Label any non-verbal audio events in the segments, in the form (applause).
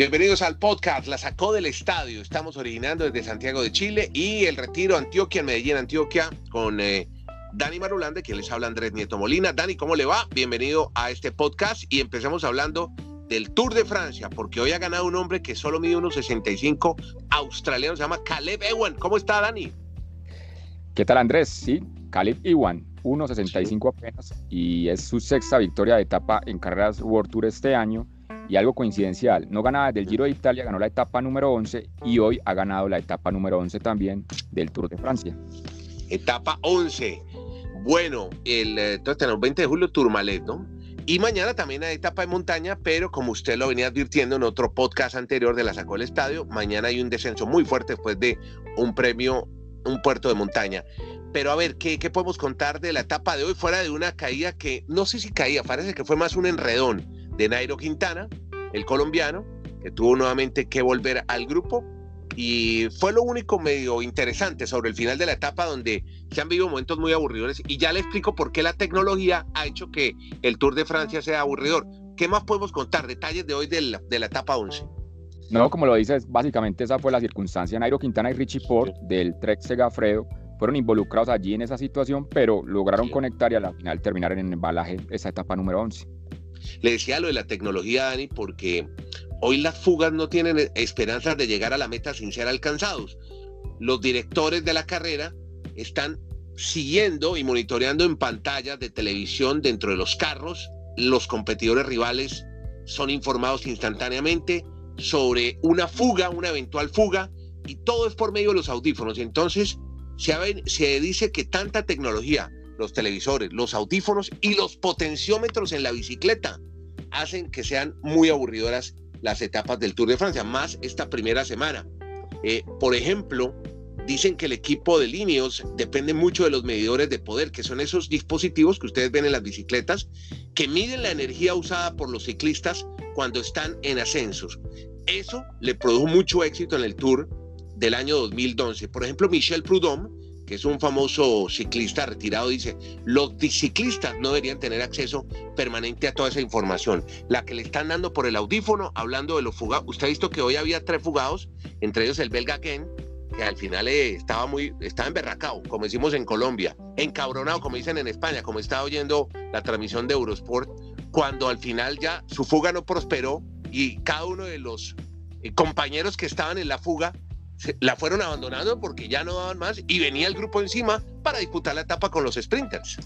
Bienvenidos al podcast La Sacó del Estadio. Estamos originando desde Santiago de Chile y el retiro Antioquia en Medellín, Antioquia, con eh, Dani Marulande, quien les habla Andrés Nieto Molina. Dani, ¿cómo le va? Bienvenido a este podcast y empezamos hablando del Tour de Francia, porque hoy ha ganado un hombre que solo mide unos 65 australiano, se llama Caleb Ewan. ¿Cómo está, Dani? ¿Qué tal, Andrés? Sí, Caleb Ewan, 1.65 apenas, y es su sexta victoria de etapa en carreras World Tour este año y algo coincidencial, no ganaba del Giro de Italia, ganó la etapa número 11 y hoy ha ganado la etapa número 11 también del Tour de Francia. Etapa 11. Bueno, el, eh, entonces tenemos 20 de julio Tourmalet, ¿no? Y mañana también hay etapa de montaña, pero como usted lo venía advirtiendo en otro podcast anterior de la Sacó del Estadio, mañana hay un descenso muy fuerte después de un premio, un puerto de montaña. Pero a ver, ¿qué, ¿qué podemos contar de la etapa de hoy fuera de una caída que no sé si caía, parece que fue más un enredón de Nairo Quintana, el colombiano, que tuvo nuevamente que volver al grupo. Y fue lo único medio interesante sobre el final de la etapa donde se han vivido momentos muy aburridores. Y ya le explico por qué la tecnología ha hecho que el Tour de Francia sea aburridor. ¿Qué más podemos contar? Detalles de hoy de la, de la etapa 11. No, como lo dices, básicamente esa fue la circunstancia. Nairo Quintana y Richie Port del Trek Segafredo fueron involucrados allí en esa situación, pero lograron conectar y a la final terminar en el embalaje esa etapa número 11. Le decía lo de la tecnología, Dani, porque hoy las fugas no tienen esperanzas de llegar a la meta sin ser alcanzados. Los directores de la carrera están siguiendo y monitoreando en pantallas de televisión dentro de los carros. Los competidores rivales son informados instantáneamente sobre una fuga, una eventual fuga, y todo es por medio de los audífonos. Entonces, se, se dice que tanta tecnología los televisores, los audífonos y los potenciómetros en la bicicleta hacen que sean muy aburridoras las etapas del Tour de Francia, más esta primera semana. Eh, por ejemplo, dicen que el equipo de líneos depende mucho de los medidores de poder, que son esos dispositivos que ustedes ven en las bicicletas, que miden la energía usada por los ciclistas cuando están en ascensos. Eso le produjo mucho éxito en el Tour del año 2012. Por ejemplo, Michel Prudhomme que es un famoso ciclista retirado, dice, los ciclistas no deberían tener acceso permanente a toda esa información. La que le están dando por el audífono, hablando de los fugados. Usted ha visto que hoy había tres fugados, entre ellos el belga Ken, que al final eh, estaba muy, estaba emberracado, como decimos en Colombia, encabronado, como dicen en España, como estaba oyendo la transmisión de Eurosport, cuando al final ya su fuga no prosperó y cada uno de los eh, compañeros que estaban en la fuga la fueron abandonando porque ya no daban más y venía el grupo encima para disputar la etapa con los sprinters.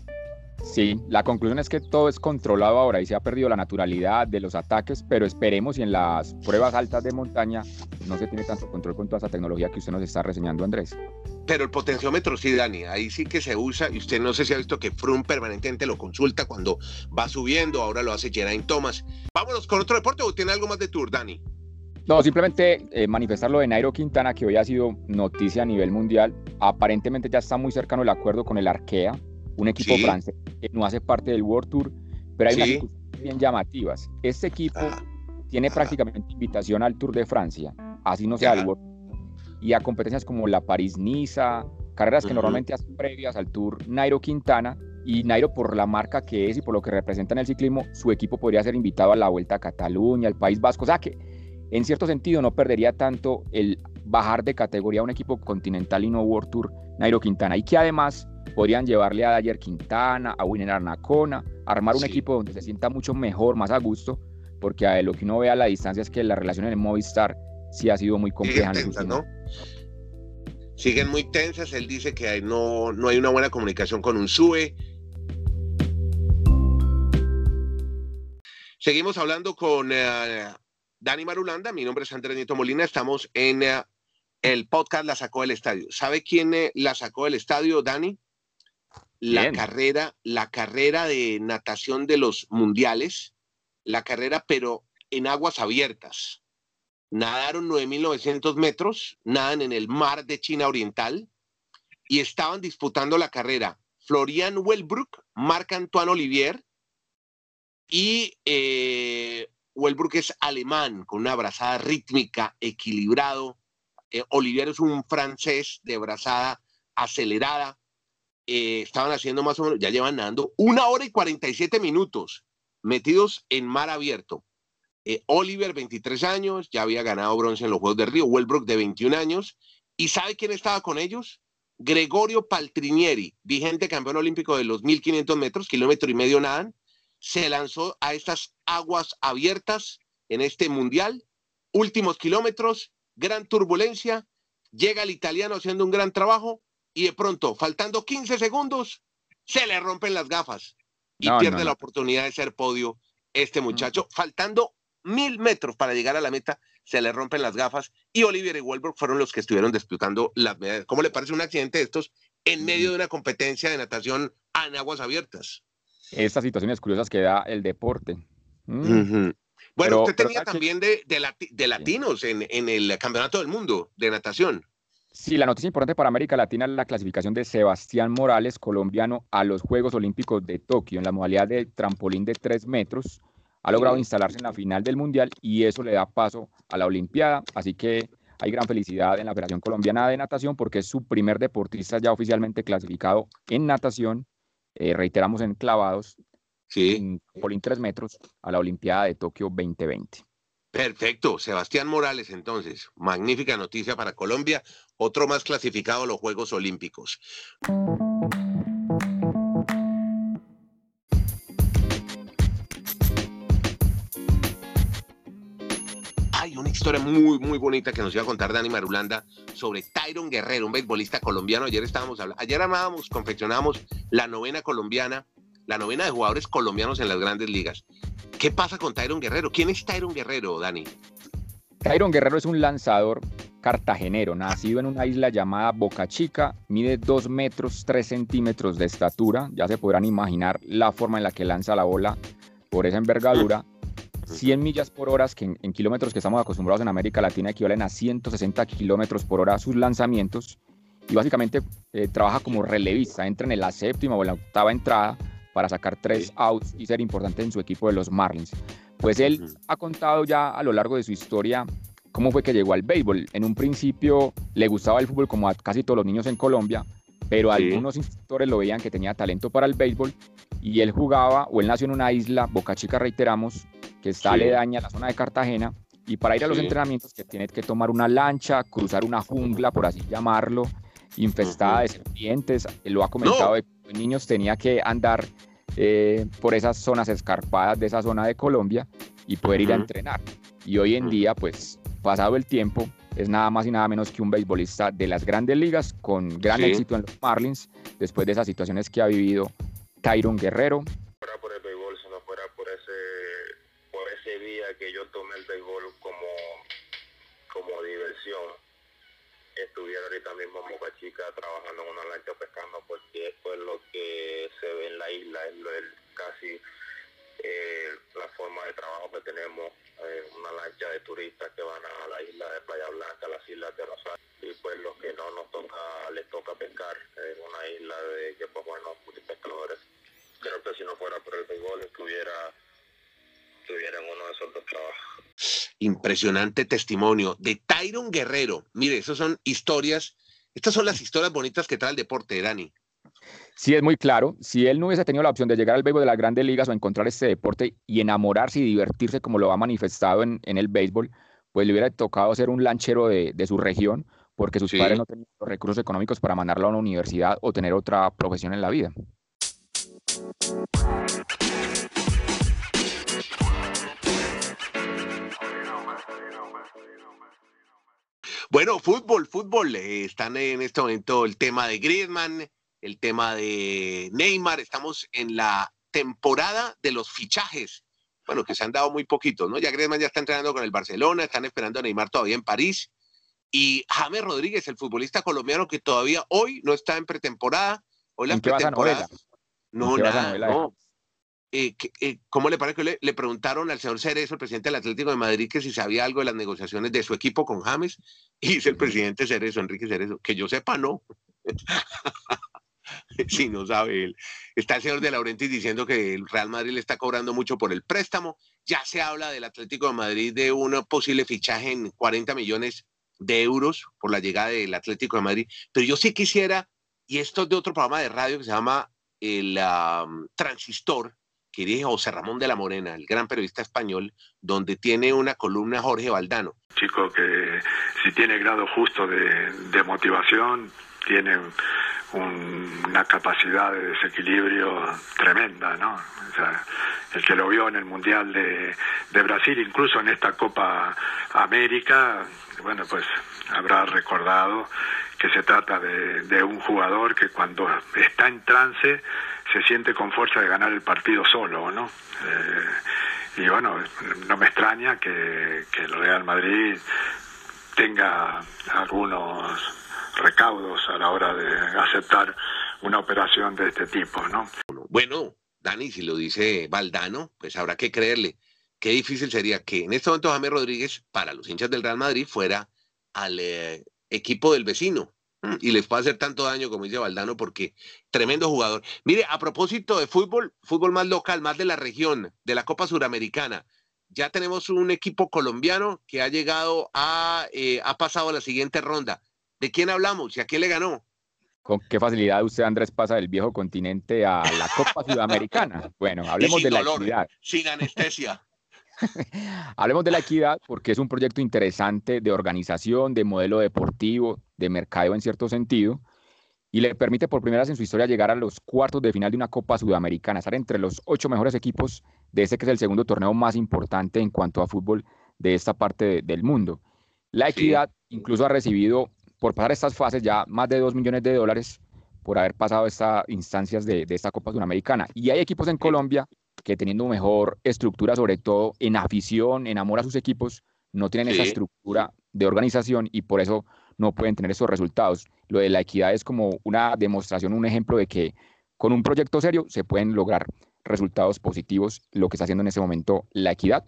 Sí, la conclusión es que todo es controlado ahora y se ha perdido la naturalidad de los ataques, pero esperemos y en las pruebas altas de montaña no se tiene tanto control con toda esa tecnología que usted nos está reseñando, Andrés. Pero el potenciómetro sí, Dani, ahí sí que se usa y usted no sé si ha visto que Froome permanentemente lo consulta cuando va subiendo, ahora lo hace Geraint Thomas. Vámonos con otro deporte o tiene algo más de Tour, Dani. No, simplemente eh, manifestar lo de Nairo Quintana, que hoy ha sido noticia a nivel mundial. Aparentemente ya está muy cercano el acuerdo con el Arkea, un equipo francés que no hace parte del World Tour, pero hay unas circunstancias bien llamativas. Este equipo ah. tiene prácticamente invitación al Tour de Francia, así no sea el World Tour, y a competencias como la París-Niza, carreras que normalmente hacen previas al Tour Nairo Quintana, y Nairo por la marca que es y por lo que representa en el ciclismo, su equipo podría ser invitado a la Vuelta a Cataluña, al País Vasco, o sea que en cierto sentido no perdería tanto el bajar de categoría a un equipo continental y no World Tour Nairo Quintana y que además podrían llevarle a Dyer Quintana, a Winner Arnacona, armar un equipo donde se sienta mucho mejor, más a gusto, porque a lo que uno ve a la distancia es que la relación en el Movistar sí ha sido muy compleja. Siguen, ¿no? Siguen muy tensas, él dice que no, no hay una buena comunicación con un SUE. Seguimos hablando con eh, Dani Marulanda, mi nombre es Andrés Nieto Molina, estamos en eh, el podcast La Sacó del Estadio. ¿Sabe quién eh, la sacó del estadio, Dani? La carrera, la carrera de natación de los mundiales, la carrera pero en aguas abiertas. Nadaron 9.900 metros, nadan en el mar de China Oriental y estaban disputando la carrera Florian Wellbrook, Marc-Antoine Olivier y eh, Wellbrook es alemán, con una brazada rítmica, equilibrado. Eh, es un francés de brazada acelerada. Eh, estaban haciendo más o menos, ya llevan nadando una hora y 47 minutos metidos en mar abierto. Eh, Oliver, 23 años, ya había ganado bronce en los Juegos de Río. Wellbrook, de 21 años. ¿Y sabe quién estaba con ellos? Gregorio Paltrinieri, vigente campeón olímpico de los 1500 metros, kilómetro y medio nadan. Se lanzó a estas aguas abiertas en este mundial. Últimos kilómetros, gran turbulencia. Llega el italiano haciendo un gran trabajo y de pronto, faltando 15 segundos, se le rompen las gafas y pierde la oportunidad de ser podio este muchacho. Faltando mil metros para llegar a la meta, se le rompen las gafas y Olivier y Wolberg fueron los que estuvieron disputando las medallas. ¿Cómo le parece un accidente de estos en medio de una competencia de natación en aguas abiertas? Estas situaciones curiosas que da el deporte. Mm. Bueno, usted tenía también de, de, latinos en, en el Campeonato del Mundo de natación. Sí, la noticia importante para América Latina es la clasificación de Sebastián Morales, colombiano, a los Juegos Olímpicos de Tokio en la modalidad de trampolín de tres metros. Ha logrado instalarse en la final del Mundial y eso le da paso a la Olimpiada. Así que hay gran felicidad en la Federación Colombiana de Natación porque es su primer deportista ya oficialmente clasificado en natación. Eh, reiteramos en clavados, sí. en trampolín tres metros, a la Olimpiada de Tokio 2020. Perfecto, Sebastián Morales entonces, magnífica noticia para Colombia, otro más clasificado a los Juegos Olímpicos. Historia muy, muy bonita que nos iba a contar Dani Marulanda sobre Tyron Guerrero, un beisbolista colombiano. Ayer estábamos hablando, ayer armábamos, confeccionábamos la novena colombiana, la novena de jugadores colombianos en las grandes ligas. ¿Qué pasa con Tyron Guerrero? ¿Quién es Tyron Guerrero, Dani? Tyron Guerrero es un lanzador cartagenero, nacido en una isla llamada Boca Chica, mide 2 metros 3 centímetros de estatura, ya se podrán imaginar la forma en la que lanza la bola por esa envergadura. 100 millas por hora, que en, kilómetros que estamos acostumbrados en América Latina equivalen a 160 kilómetros por hora sus lanzamientos. Y básicamente eh, trabaja como relevista, entra en la séptima o la octava entrada para sacar tres outs y ser importante en su equipo de los Marlins. Pues él ha contado ya a lo largo de su historia cómo fue que llegó al béisbol. En un principio le gustaba el fútbol como a casi todos los niños en Colombia, pero algunos instructores lo veían que tenía talento para el béisbol y él jugaba o él nació en una isla, Boca Chica reiteramos, que está aledaña a la zona de Cartagena y para ir a los entrenamientos que tiene que tomar una lancha, cruzar una jungla, por así llamarlo, infestada de serpientes. Él lo ha comentado, de niños tenía que andar eh, por esas zonas escarpadas de esa zona de Colombia y poder ir a entrenar. Y hoy en día, pues pasado el tiempo, es nada más y nada menos que un beisbolista de las grandes ligas con gran éxito en los Marlins después de esas situaciones que ha vivido Tyron Guerrero. Fuera por el béisbol, si no fuera por ese, por que yo tomé el béisbol como, como diversión, estuviera ahorita mismo en Boca Chica trabajando en una lancha pescando porque es lo que se ve en la isla, es lo, casi eh, la forma de trabajo que tenemos, eh, una lancha de turistas que van a la isla de Playa Blanca, las islas de Rosario, y pues los que no nos toca, les toca pescar en una isla de que pues bueno, pescadores. Creo que si no fuera por el béisbol estuviera, estuviera en uno de esos dos trabajos. Impresionante testimonio de Tyron Guerrero. Mire, esas son historias, estas son las historias bonitas que trae el deporte, Dani. Sí, es muy claro. Si él no hubiese tenido la opción de llegar al béisbol de las grandes ligas o encontrar este deporte y enamorarse y divertirse como lo ha manifestado en, el béisbol, pues le hubiera tocado ser un lanchero de, su región, porque sus padres no tenían los recursos económicos para mandarlo a una universidad o tener otra profesión en la vida. Bueno, fútbol, fútbol. Eh, están en este momento el tema de Griezmann, el tema de Neymar. Estamos en la temporada de los fichajes. Bueno, que se han dado muy poquitos, ¿no? Ya Griezmann ya está entrenando con el Barcelona, están esperando a Neymar todavía en París. Y James Rodríguez, el futbolista colombiano que todavía hoy no está en pretemporada. Hoy las pretemporadas. No, nada, no. Eh, eh, ¿cómo le parece que le, preguntaron al señor Cerezo, el presidente del Atlético de Madrid, que si sabía algo de las negociaciones de su equipo con James? Y dice el presidente Cerezo, Enrique Cerezo, que yo sepa, no. (laughs) si no sabe él. Está el señor de Laurentiis diciendo que el Real Madrid le está cobrando mucho por el préstamo. Ya se habla del Atlético de Madrid de un posible fichaje en 40 millones de euros por la llegada del Atlético de Madrid. Pero yo sí quisiera, y esto es de otro programa de radio que se llama el Transistor, que dirige José Ramón de la Morena, el gran periodista español, donde tiene una columna Jorge Valdano. Chico que si tiene grado justo de, motivación, tiene una capacidad de desequilibrio tremenda, ¿no? O sea, el que lo vio en el Mundial de, de Brasil, incluso en esta Copa América, bueno, pues habrá recordado que se trata de, un jugador que cuando está en trance se siente con fuerza de ganar el partido solo, ¿no? Eh, y bueno, no me extraña que, el Real Madrid tenga algunos recaudos a la hora de aceptar una operación de este tipo, ¿no? Bueno, Dani, si lo dice Valdano, pues habrá que creerle. Qué difícil sería que en este momento James Rodríguez, para los hinchas del Real Madrid, fuera al eh, equipo del vecino y les puede hacer tanto daño como dice Valdano porque tremendo jugador. Mire, a propósito de fútbol, fútbol más local, más de la región, de la Copa Suramericana, ya tenemos un equipo colombiano que ha llegado a, eh, ha pasado a la siguiente ronda. ¿De quién hablamos y a quién le ganó? ¿Con qué facilidad usted, Andrés, pasa del viejo continente a la Copa (laughs) Sudamericana? Bueno, hablemos de la equidad. Sin anestesia. (laughs) Hablemos de la equidad porque es un proyecto interesante de organización, de modelo deportivo, de mercado en cierto sentido, y le permite por primera vez en su historia llegar a los cuartos de final de una Copa Sudamericana, estar entre los ocho mejores equipos de ese que es el segundo torneo más importante en cuanto a fútbol de esta parte del mundo. La equidad incluso ha recibido, por pasar estas fases, ya más de dos millones de dólares por haber pasado estas instancias de, de esta Copa Sudamericana. Y hay equipos en Colombia que teniendo mejor estructura, sobre todo en afición, en amor a sus equipos, no tienen esa estructura de organización y por eso no pueden tener esos resultados. Lo de la equidad es como una demostración, un ejemplo de que con un proyecto serio se pueden lograr resultados positivos, lo que está haciendo en ese momento la equidad.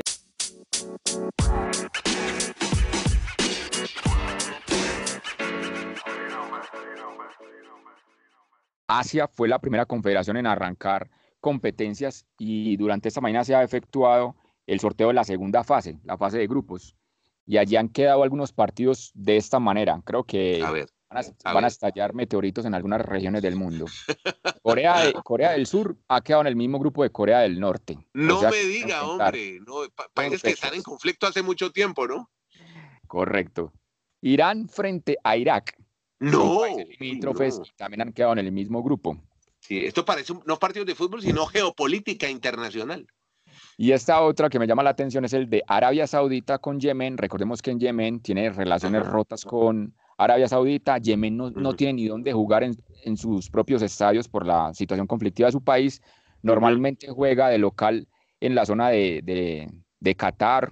Asia fue la primera confederación en arrancar competencias y durante esta mañana se ha efectuado el sorteo de la segunda fase, la fase de grupos. Y allí han quedado algunos partidos de esta manera. Creo que van, a, estallar meteoritos en algunas regiones del mundo. Corea, Corea del Sur ha quedado en el mismo grupo de Corea del Norte. No me diga, hombre. países que están en conflicto hace mucho tiempo, ¿no? Correcto. Irán frente a Irak. No. Limítrofes también han quedado en el mismo grupo. Sí, esto parece no partidos de fútbol, sino geopolítica internacional. Y esta otra que me llama la atención es el de Arabia Saudita con Yemen. Recordemos que en Yemen tiene relaciones rotas con Arabia Saudita. Yemen no, tiene ni dónde jugar en, sus propios estadios por la situación conflictiva de su país. Normalmente juega de local en la zona de, de, de Qatar,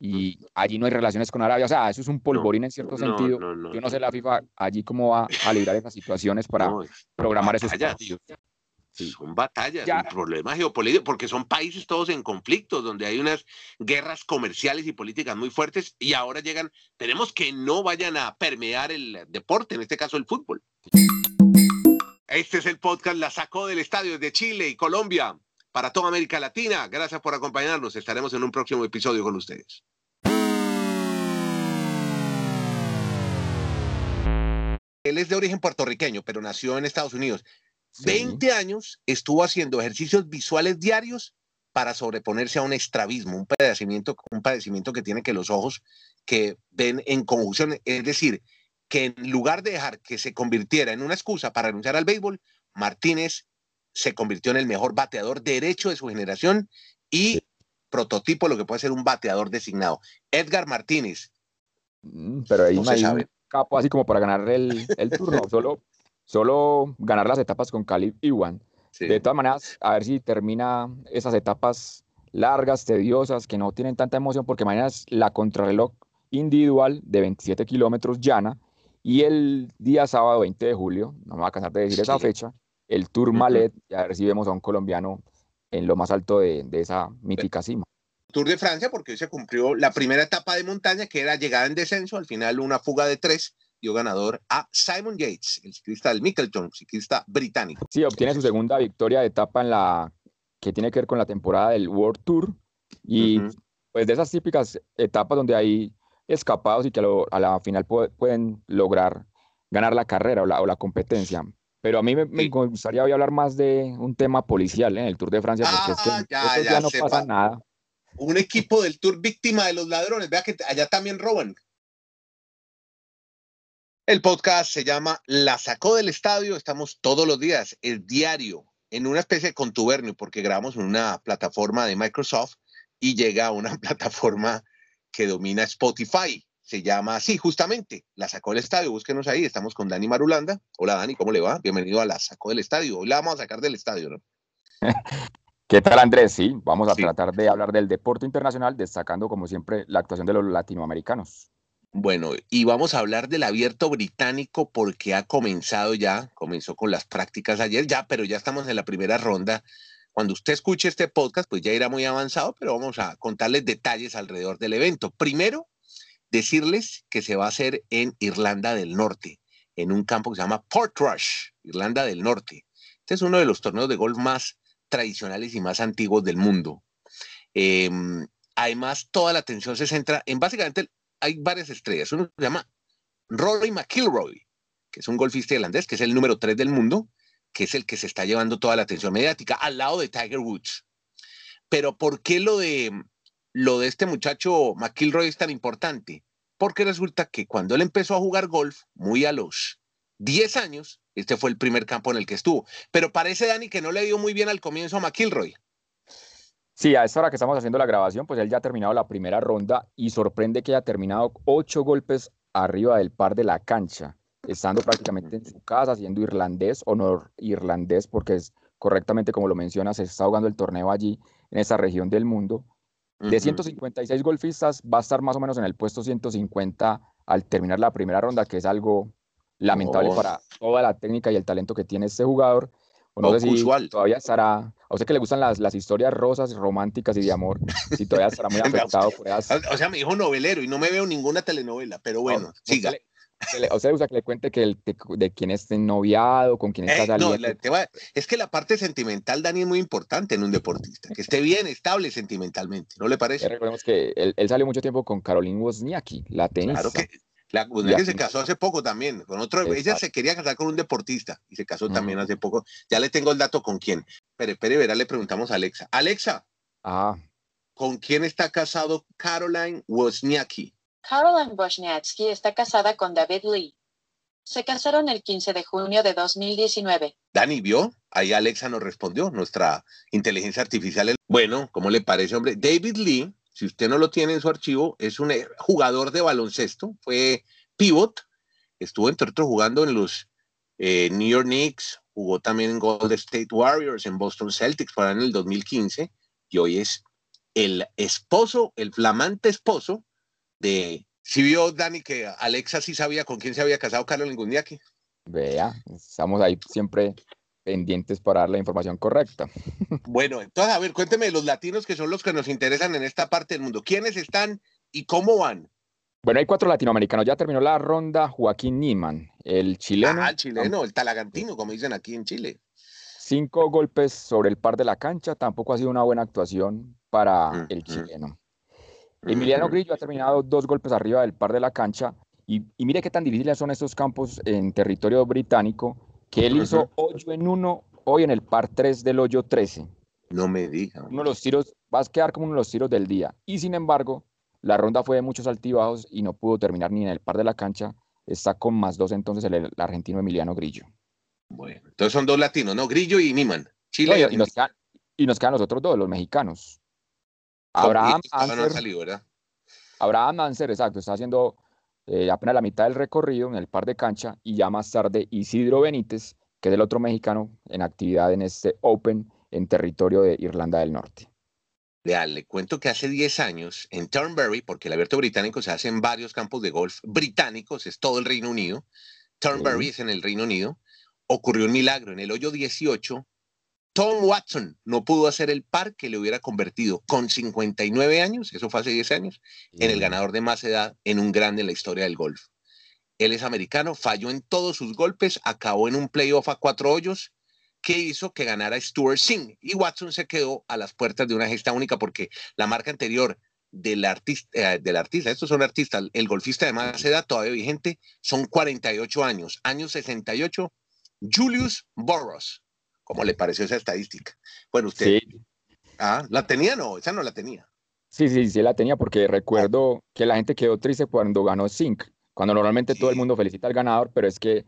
y allí no hay relaciones con Arabia. O sea, eso es un polvorín en cierto sentido. Yo no sé la FIFA allí cómo va a librar esas situaciones para programar esos partidos. Son batallas, un problema geopolítico, porque son países todos en conflicto, donde hay unas guerras comerciales y políticas muy fuertes, y ahora llegan, tenemos que no vayan a permear el deporte, en este caso el fútbol. Este es el podcast La Sacó del Estadio de Chile y Colombia para toda América Latina. Gracias por acompañarnos. Estaremos en un próximo episodio con ustedes. Él es de origen puertorriqueño, pero nació en Estados Unidos. 20 años estuvo haciendo ejercicios visuales diarios para sobreponerse a un estrabismo, un padecimiento, un padecimiento que tiene que los ojos que ven en conjunción, es decir, que en lugar de dejar que se convirtiera en una excusa para renunciar al béisbol, Martínez se convirtió en el mejor bateador derecho de su generación y prototipo lo que puede ser un bateador designado. Edgar Martínez. Mm, pero ahí no, se sabe. capo así como para ganar el, el (laughs) turno, solo, solo ganar las etapas con Calib Iwan. De todas maneras, a ver si termina esas etapas largas, tediosas, que no tienen tanta emoción, porque mañana es la contrarreloj individual de 27 kilómetros llana y el día sábado 20 de julio, no me voy a cansar de decir esa fecha, el Tour Malet, ya recibimos a un colombiano en lo más alto de, esa mítica cima. Tour de Francia, porque hoy se cumplió la primera etapa de montaña, que era llegada en descenso, al final una fuga de tres, dio ganador a Simon Yates, el ciclista del Mickleton, ciclista británico. Sí, obtiene su segunda victoria de etapa en la que tiene que ver con la temporada del World Tour, y pues de esas típicas etapas donde hay escapados y que a, la final pueden lograr ganar la carrera o la, o la competencia. Pero a mí me, gustaría hoy hablar más de un tema policial en el Tour de Francia, porque es que ah, ya, no pasa nada. Un equipo del Tour víctima de los ladrones, vea que allá también roban. El podcast se llama La sacó del estadio. Estamos todos los días, el diario, en una especie de contubernio, porque grabamos en una plataforma de Microsoft y llega a una (laughs) plataforma que domina Spotify. Se llama así, justamente, La sacó del estadio. Búsquenos ahí. Estamos con Dani Marulanda. Hola, Dani, ¿cómo le va? Bienvenido a La sacó del estadio. Hoy la vamos a sacar del estadio, ¿no? (laughs) ¿Qué tal, Andrés? Sí, vamos a tratar de hablar del deporte internacional, destacando, como siempre, la actuación de los latinoamericanos. Bueno, y vamos a hablar del abierto británico porque ha comenzado ya, comenzó con las prácticas ayer ya, pero ya estamos en la primera ronda. Cuando usted escuche este podcast, pues ya irá muy avanzado, pero vamos a contarles detalles alrededor del evento. Primero, decirles que se va a hacer en Irlanda del Norte, en un campo que se llama Portrush, Irlanda del Norte. Este es uno de los torneos de golf más tradicionales y más antiguos del mundo. Em, además, toda la atención se centra en básicamente hay varias estrellas. Uno se llama Rory McIlroy, que es un golfista irlandés, que es el número 3 del mundo, que es el que se está llevando toda la atención mediática, al lado de Tiger Woods. Pero ¿por qué lo de, lo de este muchacho McIlroy es tan importante? Porque resulta que cuando él empezó a jugar golf, muy a los 10 años, este fue el primer campo en el que estuvo. Pero parece, Dani, que no le dio muy bien al comienzo a McIlroy. Sí, a esta hora que estamos haciendo la grabación, pues él ya ha terminado la primera ronda y sorprende que haya terminado ocho golpes arriba del par de la cancha, estando prácticamente en su casa, siendo irlandés o no irlandés, porque es correctamente como lo mencionas, se está jugando el torneo allí, en esa región del mundo. De 156 golfistas, va a estar más o menos en el puesto 150 al terminar la primera ronda, que es algo lamentable para toda la técnica y el talento que tiene este jugador. O no sé si todavía estará, a usted que le gustan las, las historias rosas, románticas y de amor, si todavía estará muy (laughs) afectado por. O sea, me dijo novelero y no me veo ninguna telenovela, pero bueno, siga. O sea, le gusta que le cuente que el, de, quién está noviado, con quién está eh, saliendo. es que la parte sentimental, Dani, es muy importante en un deportista, que esté bien estable sentimentalmente, ¿no le parece? recordemos que él, él, salió mucho tiempo con Caroline Wozniacki, la tenista. Claro que, la que se casó hace poco también, con otro, ella se quería casar con un deportista y se casó también hace poco. Ya le tengo el dato con quién. Pero, pero, verá, le preguntamos a Alexa. Alexa, ah. ¿con quién está casado Caroline Wozniacki? Caroline Wozniacki está casada con David Lee. Se casaron el 15 de junio de 2019. Dani, ¿vio? Ahí Alexa nos respondió, nuestra inteligencia artificial. Bueno, ¿cómo le parece, hombre? David Lee si usted no lo tiene en su archivo, es un eh, jugador de baloncesto, fue pivot, estuvo entre otros jugando en los eh, New York Knicks, jugó también en Golden State Warriors, en Boston Celtics para en el 2015, y hoy es el esposo, el flamante esposo de... Si vio Dani que Alexa sí sabía con quién se había casado Carlos Lingundiaki. Vea, estamos ahí siempre pendientes para dar la información correcta. Bueno, entonces, a ver, cuénteme los latinos que son los que nos interesan en esta parte del mundo. ¿Quiénes están y cómo van? Bueno, hay cuatro latinoamericanos. Ya terminó la ronda Joaquín Niman, el chileno. Ah, el chileno, el talagantino, como dicen aquí en Chile. Cinco golpes sobre el par de la cancha. Tampoco ha sido una buena actuación para el chileno. Emiliano Grillo ha terminado dos golpes arriba del par de la cancha. Y, y mire qué tan difíciles son estos campos en territorio británico que él hizo 8 en 1 hoy en el par 3 del hoyo 13. No me diga. Uno de los tiros, va a quedar como uno de los tiros del día. Y sin embargo, la ronda fue de muchos altibajos y no pudo terminar ni en el par de la cancha. Está con más dos entonces el, argentino Emiliano Grillo. Bueno, entonces son dos latinos, ¿no? Grillo y Niman. Chile y, nos quedan, y, nos quedan, los otros dos, los mexicanos. Abraham Anser, Abraham Anser, exacto, está haciendo eh, apenas la mitad del recorrido en el par de cancha y ya más tarde Isidro Benítez, que es el otro mexicano en actividad en este Open en territorio de Irlanda del Norte. le cuento que hace 10 años en Turnberry, porque el abierto británico se hace en varios campos de golf británicos, es todo el Reino Unido, Turnberry es en el Reino Unido, ocurrió un milagro. En el hoyo 18 Tom Watson no pudo hacer el par que le hubiera convertido con 59 años, eso fue hace 10 años, en el ganador de más edad en un grande en la historia del golf. Él es americano, falló en todos sus golpes, acabó en un playoff a cuatro hoyos que hizo que ganara Stuart Singh y Watson se quedó a las puertas de una gesta única porque la marca anterior del artista, eh, del artista, estos son artistas, el golfista de más edad todavía vigente, son 48 años, años 68 Julius Burroughs. ¿Cómo le pareció esa estadística? Bueno, usted. Sí. Ah, ¿la tenía? No, esa no la tenía. Sí, sí, sí la tenía porque recuerdo que la gente quedó triste cuando ganó Zinc, cuando normalmente todo el mundo felicita al ganador, pero es que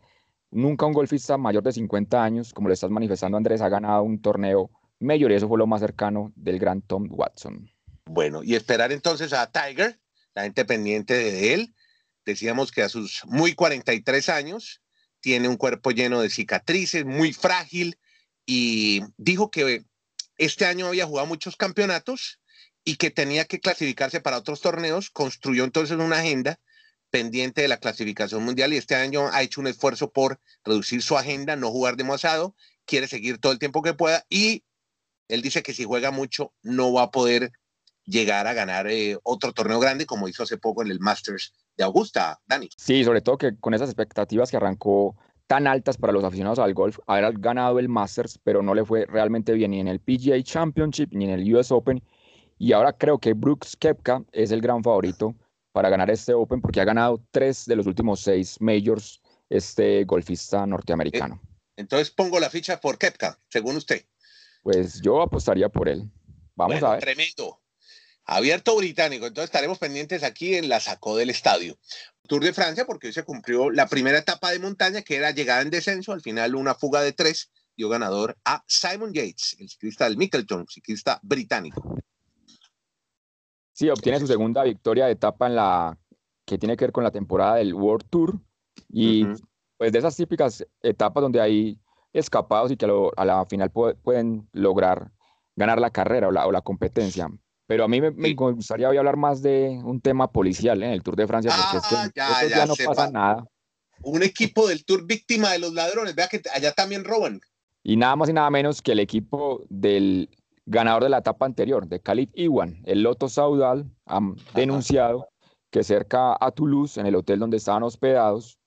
nunca un golfista mayor de 50 años, como le estás manifestando Andrés, ha ganado un torneo mayor y eso fue lo más cercano del gran Tom Watson. Bueno, y esperar entonces a Tiger, la gente pendiente de él. Decíamos que a sus muy 43 años tiene un cuerpo lleno de cicatrices, muy frágil y dijo que este año había jugado muchos campeonatos y que tenía que clasificarse para otros torneos, construyó entonces una agenda pendiente de la clasificación mundial y este año ha hecho un esfuerzo por reducir su agenda, no jugar demasiado, quiere seguir todo el tiempo que pueda y él dice que si juega mucho no va a poder llegar a ganar eh, otro torneo grande como hizo hace poco en el Masters de Augusta, Dani. Sí, sobre todo que con esas expectativas que arrancó tan altas para los aficionados al golf, haber ganado el Masters, pero no le fue realmente bien ni en el PGA Championship ni en el US Open y ahora creo que Brooks Kepka es el gran favorito para ganar este Open porque ha ganado tres de los últimos seis majors este golfista norteamericano. Eh, entonces pongo la ficha por Kepka, según usted. Pues yo apostaría por él. Vamos a ver. Tremendo. Abierto británico. Entonces estaremos pendientes aquí en la sacó del estadio. Tour de Francia, porque hoy se cumplió la primera etapa de montaña, que era llegada en descenso. Al final, una fuga de tres dio ganador a Simon Yates, el ciclista del Mickleton, ciclista británico. Sí, obtiene su segunda victoria de etapa en la que tiene que ver con la temporada del World Tour y pues de esas típicas etapas donde hay escapados y que a, la final pueden lograr ganar la carrera o la, competencia. Pero a mí me, gustaría hoy hablar más de un tema policial en el Tour de Francia, porque es que ah, ya, no pasa nada. Un equipo del Tour víctima de los ladrones, vea que allá también roban. Y nada más y nada menos que el equipo del ganador de la etapa anterior, de Khalid Iwan. El Loto Saudal ha denunciado que cerca a Toulouse, en el hotel donde estaban hospedados,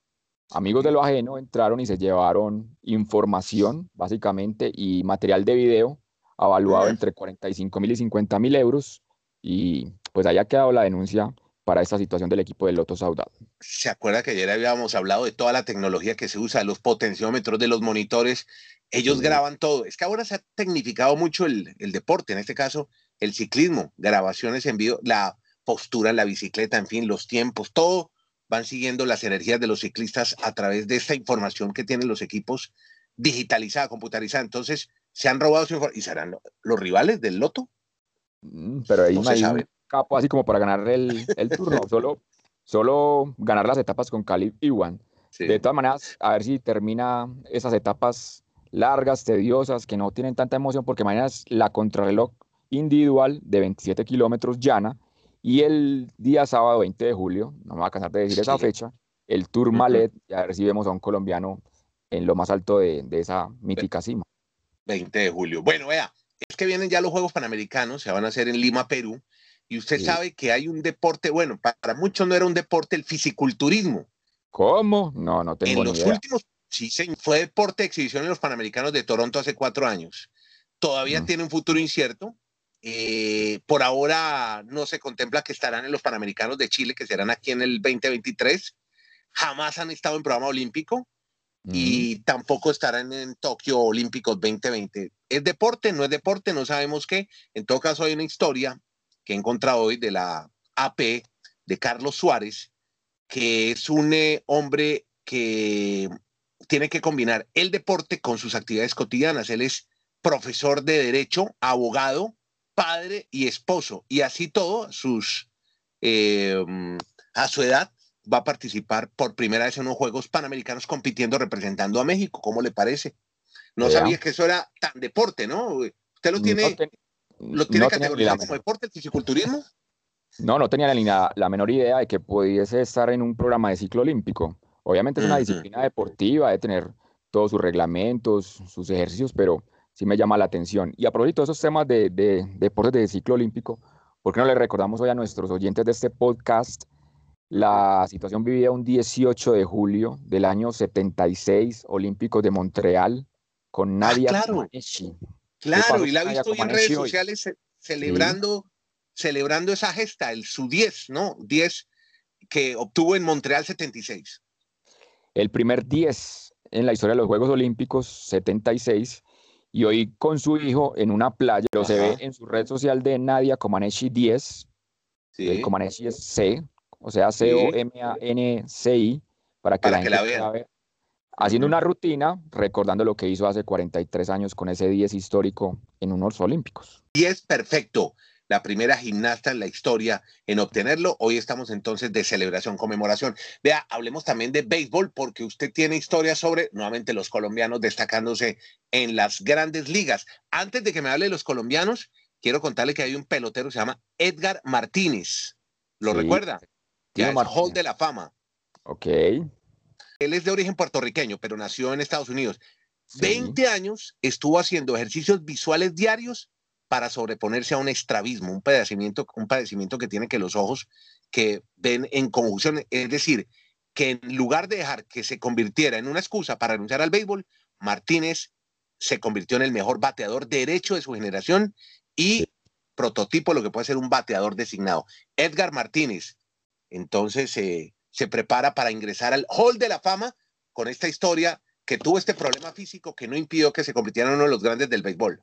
amigos de lo ajeno entraron y se llevaron información, básicamente, y material de video avaluado entre 45 mil y 50 mil euros. Y pues ahí ha quedado la denuncia para esta situación del equipo del Loto Saudal. ¿Se acuerda que ayer habíamos hablado de toda la tecnología que se usa, los potenciómetros de los monitores ellos graban todo. Es que ahora se ha tecnificado mucho el, deporte, en este caso el ciclismo, grabaciones en vivo, la postura la bicicleta, en fin, los tiempos, todo van siguiendo las energías de los ciclistas a través de esta información que tienen los equipos digitalizada, computarizada. Entonces, se han robado su información. ¿Y serán los rivales del loto? Mm, pero ahí no, hay un capo así como para ganar el, el turno, (laughs) solo, solo ganar las etapas con Calib Iwan. De todas maneras, a ver si termina esas etapas largas, tediosas, que no tienen tanta emoción, porque mañana es la contrarreloj individual de 27 kilómetros llana y el día sábado 20 de julio, no me voy a cansar de decir esa fecha, el Tour Malet, ya recibimos a un colombiano en lo más alto de, esa mítica cima. 20 de julio. Bueno, vea, es que vienen ya los Juegos Panamericanos, se van a hacer en Lima, Perú, y usted sabe que hay un deporte, bueno, para muchos no era un deporte el fisiculturismo. ¿Cómo? No, no tengo En los últimos Sí, fue deporte de exhibición en los Panamericanos de Toronto hace cuatro años. Todavía mm. tiene un futuro incierto. Eh, por ahora no se contempla que estarán en los Panamericanos de Chile, que serán aquí en el 2023. Jamás han estado en programa olímpico y mm. tampoco estarán en Tokio Olímpicos 2020. ¿Es deporte? ¿No es deporte? No sabemos qué. En todo caso, hay una historia que he encontrado hoy de la AP de Carlos Suárez, que es un eh, hombre que tiene que combinar el deporte con sus actividades cotidianas. Él es profesor de derecho, abogado, padre y esposo. Y así todo, sus, em, a su edad, va a participar por primera vez en unos Juegos Panamericanos compitiendo representando a México. ¿Cómo le parece? No sabía que eso era tan deporte, ¿no? ¿Usted lo tiene, lo tiene categorizado como deporte, el fisiculturismo? No, no tenía la, la menor idea de que pudiese estar en un programa de ciclo olímpico. Obviamente es una disciplina deportiva, de tener todos sus reglamentos, sus ejercicios, pero sí me llama la atención. Y a propósito de esos temas de, deportes de ciclo olímpico, ¿por qué no le recordamos hoy a nuestros oyentes de este podcast la situación vivida un 18 de julio del año 76, Olímpicos de Montreal, con ah, Nadia claro. Claro, y la he visto en redes sociales celebrando, celebrando esa gesta, el su 10, ¿no? 10 que obtuvo en Montreal 76. El primer 10 en la historia de los Juegos Olímpicos 76 y hoy con su hijo en una playa, lo se ve en su red social de Nadia Comaneci 10, sí. Comaneci es C, o sea, C-O-M-A-N-C-I, para que la gente la vea. Haciendo una rutina, recordando lo que hizo hace 43 años con ese 10 histórico en unos Olímpicos. 10 perfecto la primera gimnasta en la historia en obtenerlo. Hoy estamos entonces de celebración, conmemoración. Vea, hablemos también de béisbol porque usted tiene historia sobre, nuevamente, los colombianos destacándose en las grandes ligas. Antes de que me hable de los colombianos, quiero contarle que hay un pelotero que se llama Edgar Martínez. ¿Lo recuerda? Es Hall de la Fama. Ok. Él es de origen puertorriqueño, pero nació en Estados Unidos. 20 años estuvo haciendo ejercicios visuales diarios para sobreponerse a un estrabismo, un padecimiento, un padecimiento que tiene que los ojos que ven en conjunción, es decir, que en lugar de dejar que se convirtiera en una excusa para renunciar al béisbol, Martínez se convirtió en el mejor bateador derecho de su generación y prototipo de lo que puede ser un bateador designado. Edgar Martínez, entonces eh, se prepara para ingresar al Hall de la Fama con esta historia que tuvo este problema físico que no impidió que se convirtiera en uno de los grandes del béisbol.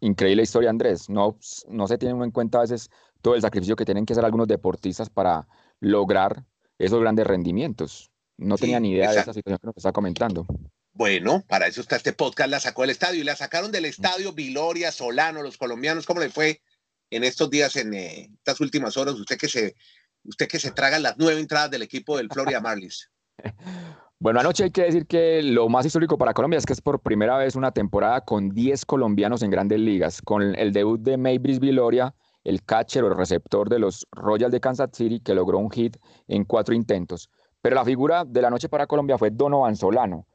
Increíble historia, Andrés. No, no se tiene en cuenta a veces todo el sacrificio que tienen que hacer algunos deportistas para lograr esos grandes rendimientos. No tenía ni idea de esa situación que nos está comentando. Bueno, para eso está este podcast, la sacó del estadio y la sacaron del estadio Viloria, Solano, los colombianos, ¿cómo le fue en estos días, en eh, estas últimas horas? Usted que se, usted que se traga las nueve entradas del equipo del Florida Marlins. (laughs) Bueno, anoche hay que decir que lo más histórico para Colombia es que es por primera vez una temporada con 10 colombianos en grandes ligas, con el debut de Maybris Viloria, el catcher o el receptor de los Royals de Kansas City, que logró un hit en cuatro intentos. Pero la figura de la noche para Colombia fue Donovan Solano.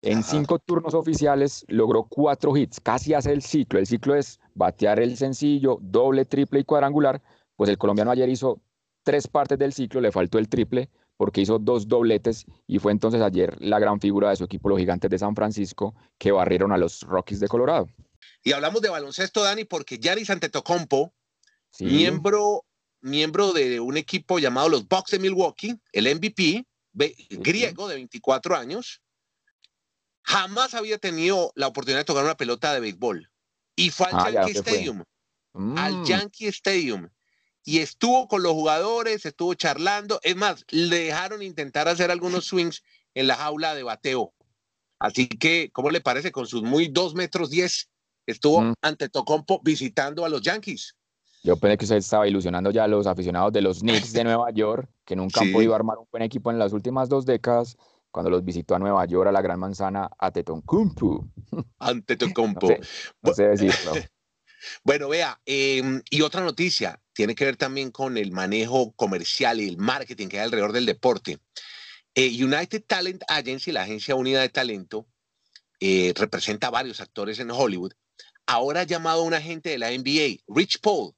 En cinco turnos oficiales logró cuatro hits, casi hace el ciclo. El ciclo es batear el sencillo, doble, triple y cuadrangular. Pues el colombiano ayer hizo tres partes del ciclo, le faltó el triple, porque hizo dos dobletes y fue entonces ayer la gran figura de su equipo, los Gigantes de San Francisco, que barrieron a los Rockies de Colorado. Y hablamos de baloncesto, Dani, porque Yaris Antetokounmpo, miembro, miembro de un equipo llamado los Bucks de Milwaukee, el MVP, griego de 24 años, jamás había tenido la oportunidad de tocar una pelota de béisbol. Y fue al ah, Yankee Stadium. Al mm. Yankee Stadium y estuvo con los jugadores, estuvo charlando. Es más, le dejaron intentar hacer algunos swings en la jaula de bateo. Así que, ¿cómo le parece? Con sus muy 2 metros 10, estuvo mm. ante Tocompo visitando a los Yankees. Yo pensé que usted estaba ilusionando ya a los aficionados de los Knicks de Nueva York, que nunca han podido armar un buen equipo en las últimas dos décadas, cuando los visitó a Nueva York, a la Gran Manzana, a Tetoncumpo. Ante (laughs) Tocompo. no sé decirlo. (laughs) Bueno, vea, em, y otra noticia, tiene que ver también con el manejo comercial y el marketing que hay alrededor del deporte. Eh, United Talent Agency, la agencia unida de talento, eh, representa a varios actores en Hollywood. Ahora ha llamado a un agente de la NBA, Rich Paul,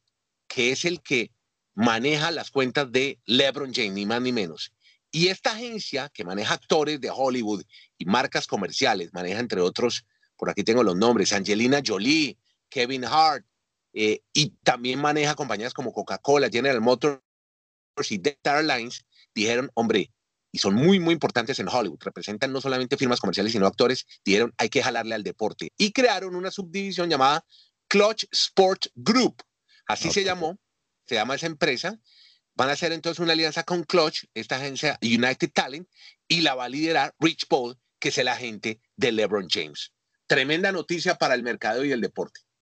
que es el que maneja las cuentas de LeBron James, ni más ni menos. Y esta agencia que maneja actores de Hollywood y marcas comerciales, maneja entre otros, por aquí tengo los nombres, Angelina Jolie, Kevin Hart, eh, y también maneja compañías como Coca-Cola, General Motors y Delta Airlines, dijeron, hombre, y son muy, muy importantes en Hollywood, representan no solamente firmas comerciales, sino actores, dijeron, hay que jalarle al deporte. Y crearon una subdivisión llamada Clutch Sport Group, así se llamó, se llama esa empresa. Van a hacer entonces una alianza con Clutch, esta agencia United Talent, y la va a liderar Rich Paul, que es el agente de LeBron James. Tremenda noticia para el mercado y el deporte.